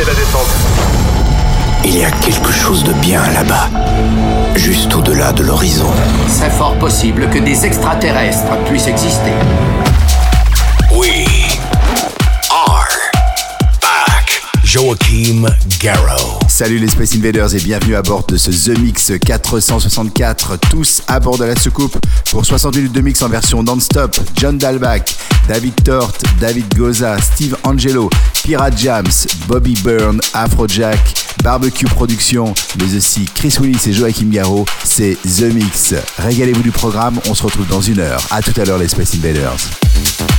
arrêter la descente. Il y a quelque chose de bien là-bas, juste au-delà de l'horizon. C'est fort possible que des extraterrestres puissent exister. We are back. Joachim Garrow. Salut les Space Invaders et bienvenue à bord de ce The Mix 464. Tous à bord de la soucoupe pour 60 minutes de mix en version non-stop. John Dalbach, David Tort, David Goza, Steve Angelo, Pirate Jams, Bobby Byrne, Afrojack, Barbecue Production, mais aussi Chris Willis et Joachim Garraud. C'est The Mix. Régalez-vous du programme, on se retrouve dans une heure. À tout à l'heure les Space Invaders.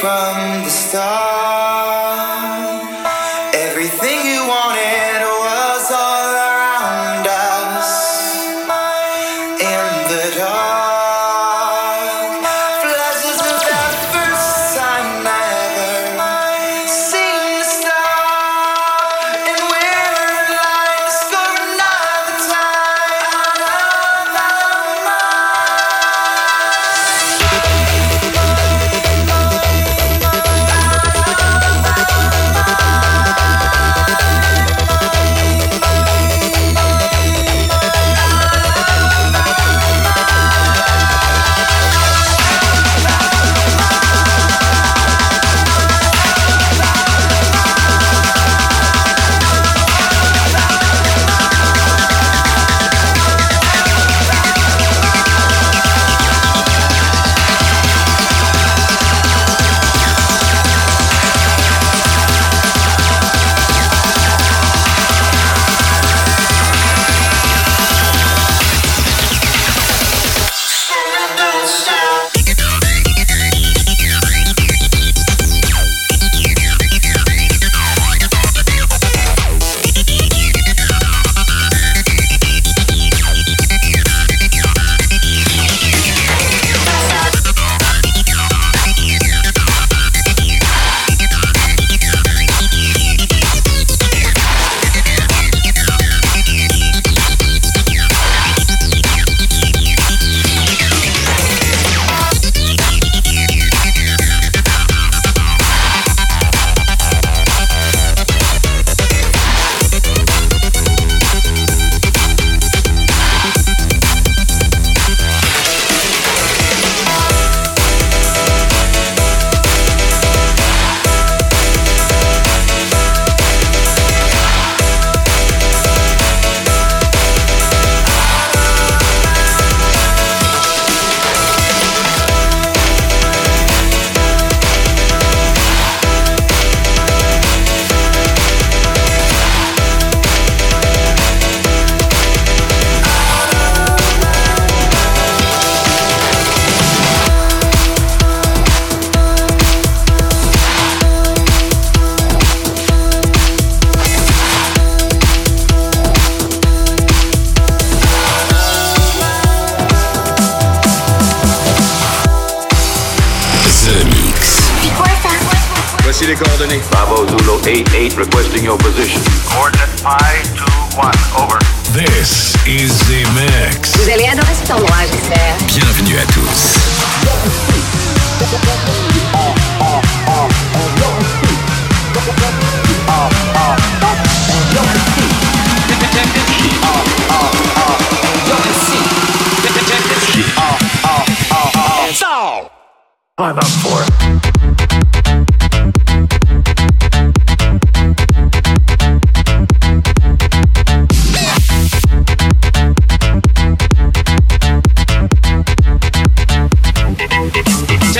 from the start.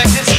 rejected.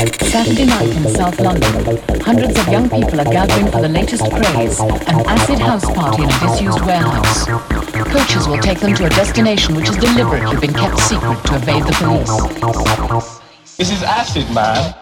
Saturday night in South London, hundreds of young people are gathering for the latest craze, an acid house party in a disused warehouse. Coaches will take them to a destination which has deliberately been kept secret to evade the police. This is acid, man.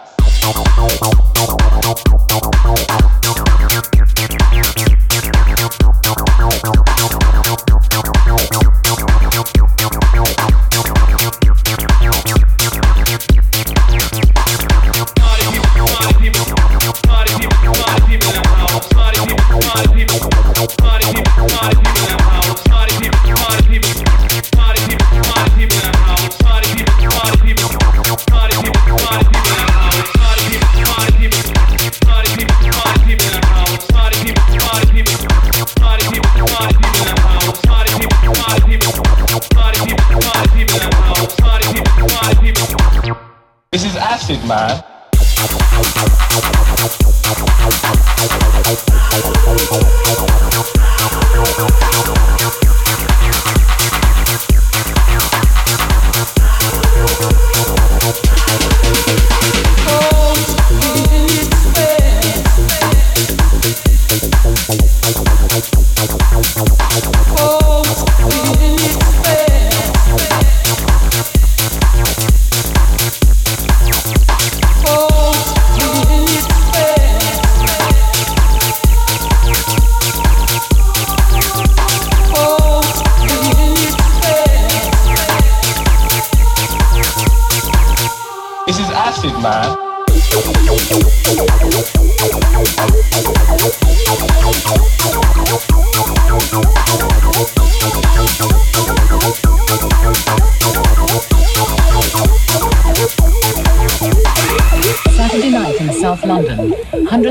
Bye.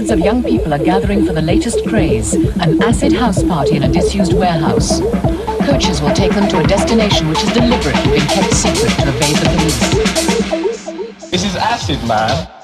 Hundreds of young people are gathering for the latest craze, an acid house party in a disused warehouse. Coaches will take them to a destination which has deliberately been kept secret to evade the police. This is acid, man.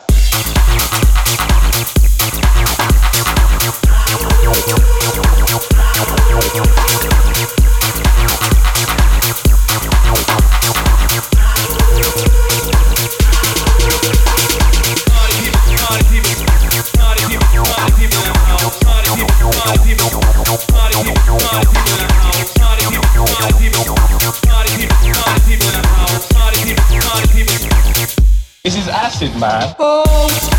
man. Oh.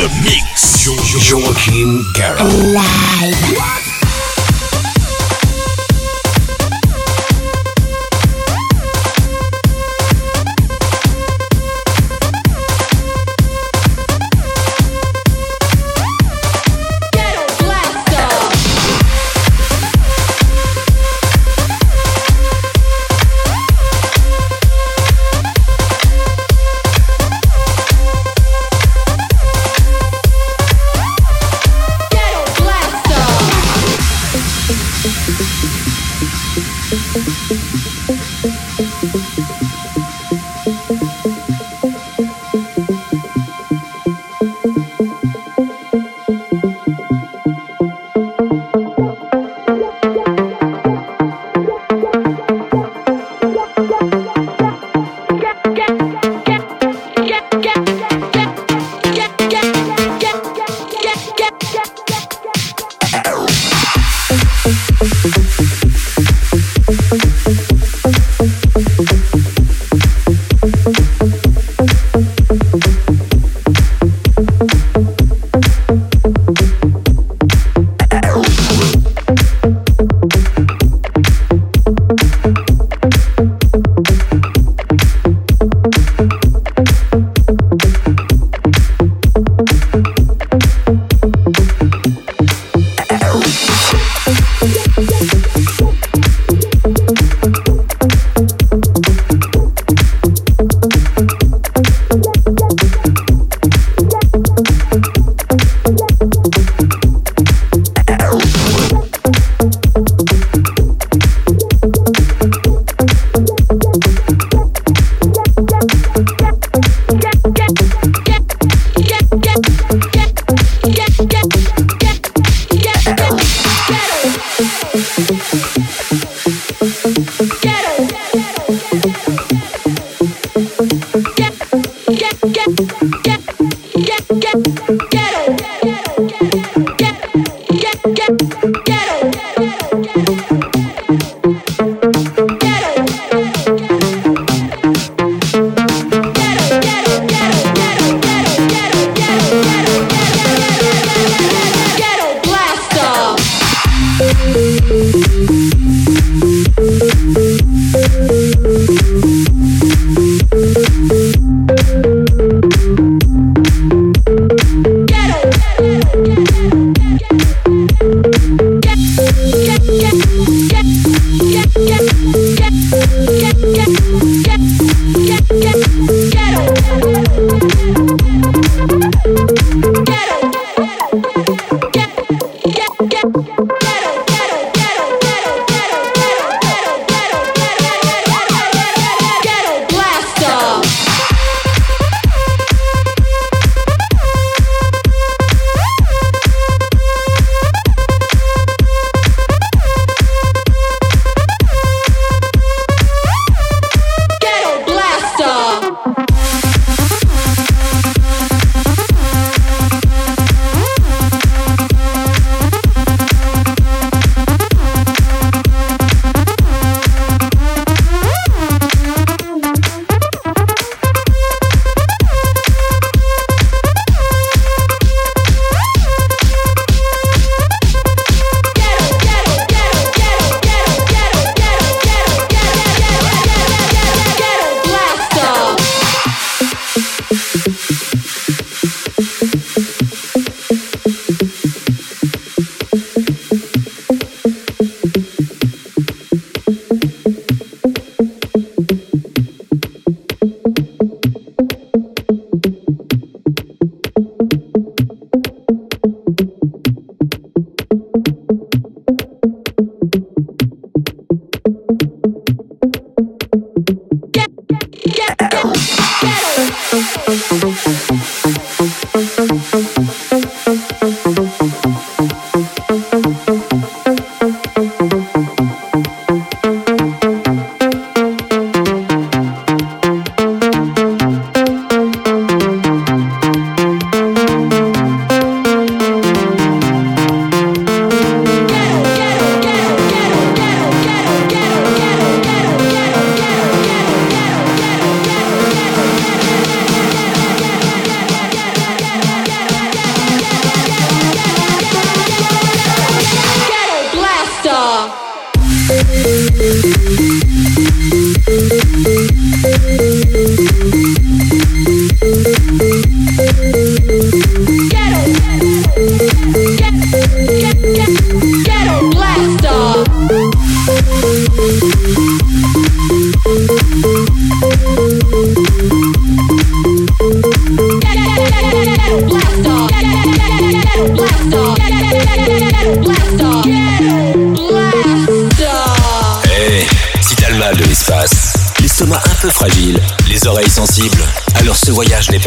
The Mix. Jo- jo- Joachim Garraud. Live.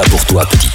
Pour toi, petit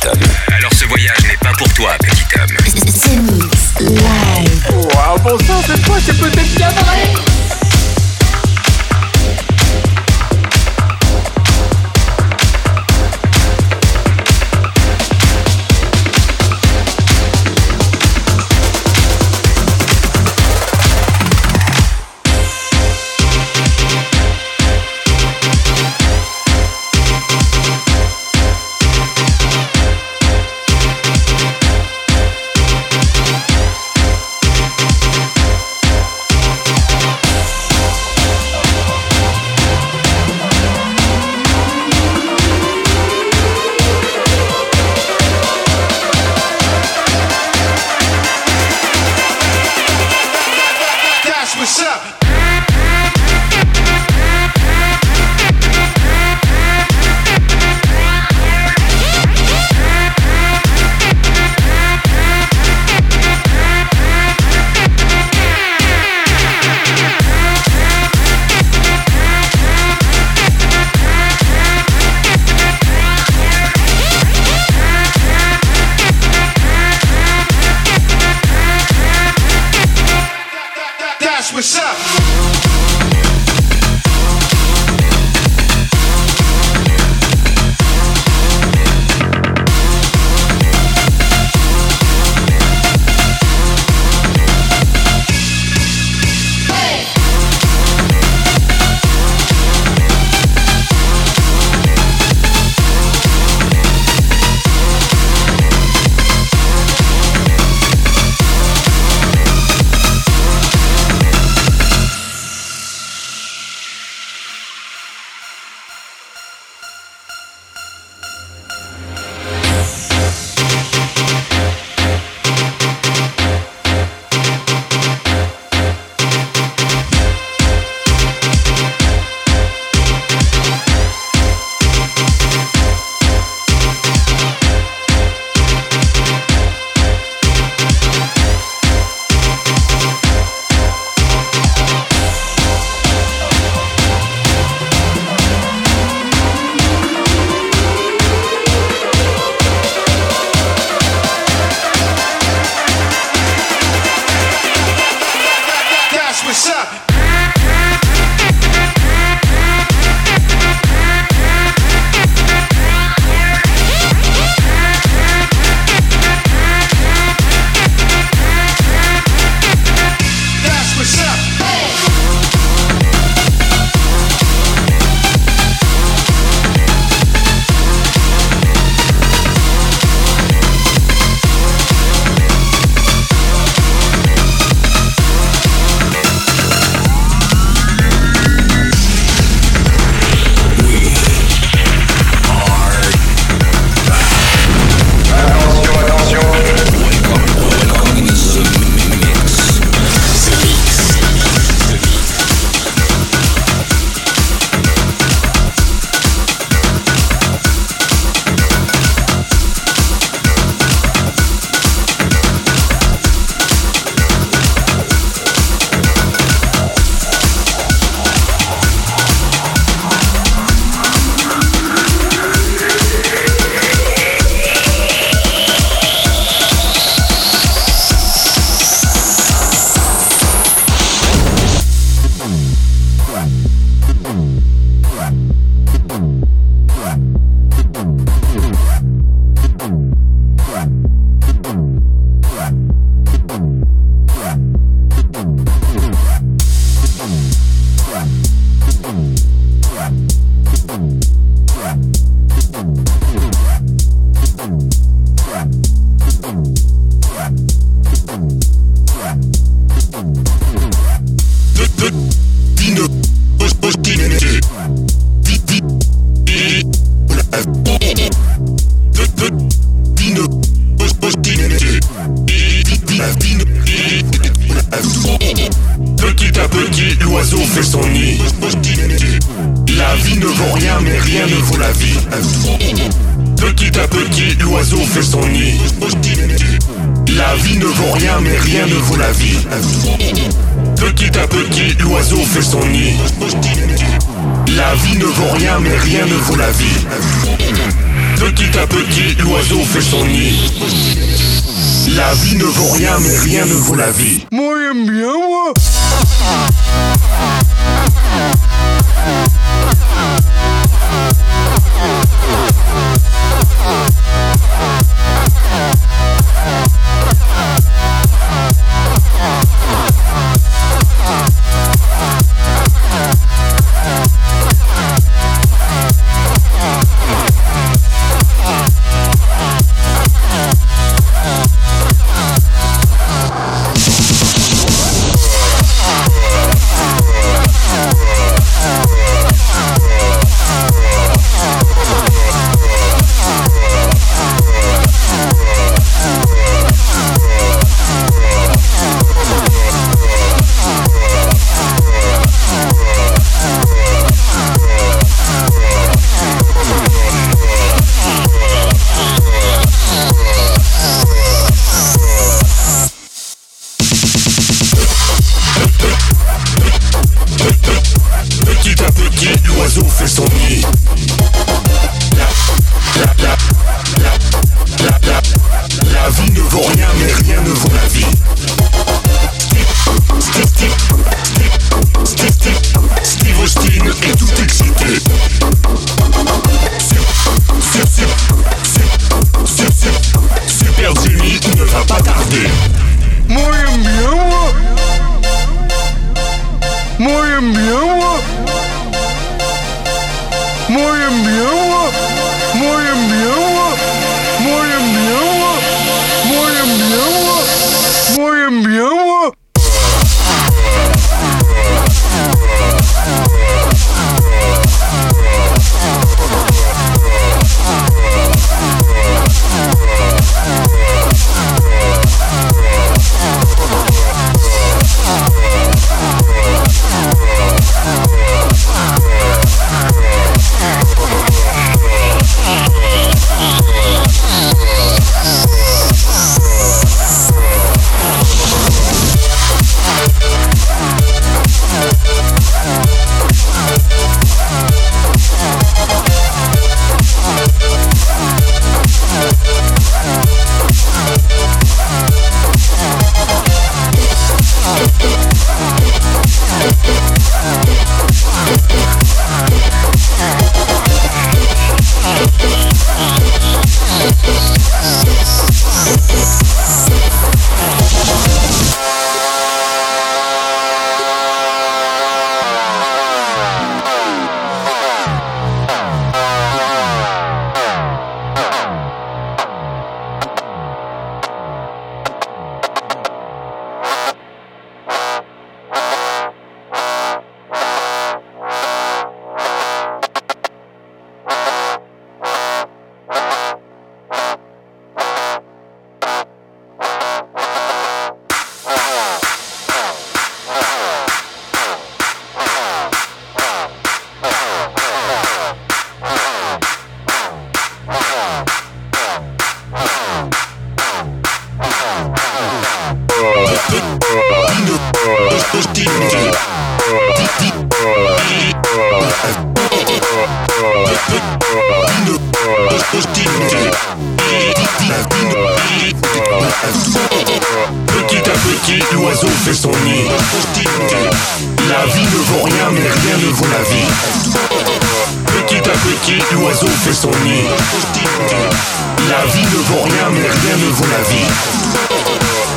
La vie ne vaut rien, mais rien ne vaut la vie.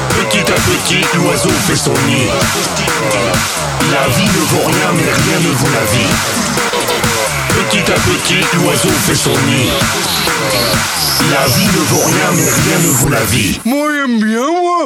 Petit à petit, l'oiseau fait son nid. La vie ne vaut rien, mais rien ne vaut la vie. Petit à petit, l'oiseau fait son nid. La vie ne vaut rien, mais rien ne vaut la vie. Moi, j'aime bien, moi.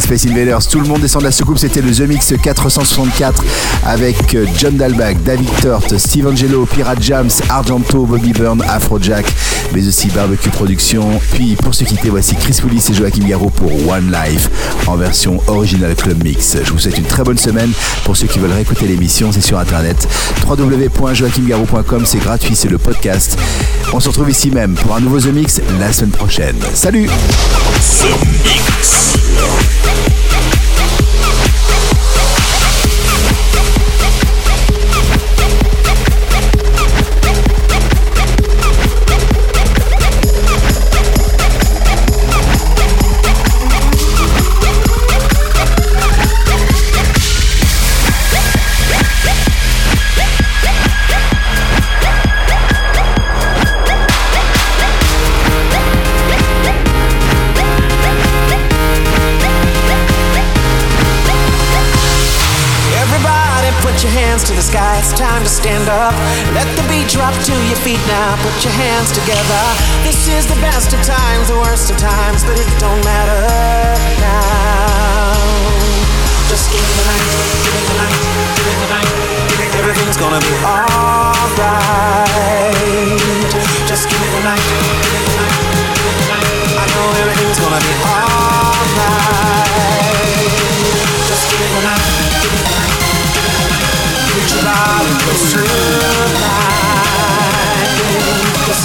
Space Invaders, tout le monde descend de la soucoupe, c'était le The Mix 464 avec euh, John Dalbach, David Tort, Steve Angelo, Pirate Jams, Argento, Bobby Byrne, Afrojack, mais aussi Barbecue Productions. Puis pour se quitter, voici Chris Poulis et Joachim Garraud pour One Life en version original Club Mix. Je vous souhaite une très bonne semaine. Pour ceux qui veulent réécouter l'émission, c'est sur internet www.joachimgarraud.com, c'est gratuit, c'est le podcast. On se retrouve ici même pour un nouveau The Mix la semaine prochaine. Salut The Mix. Yeah. It's time to stand up. Let the beat drop to your feet now. Put your hands together. This is the best of times, the worst of times, but it don't matter now. Just give it the night, give it the night, give it the night. Everything's gonna be alright. Just give it the night, the the. I know everything's gonna be alright. Just give it the the night.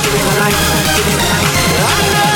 Give me the give me the I know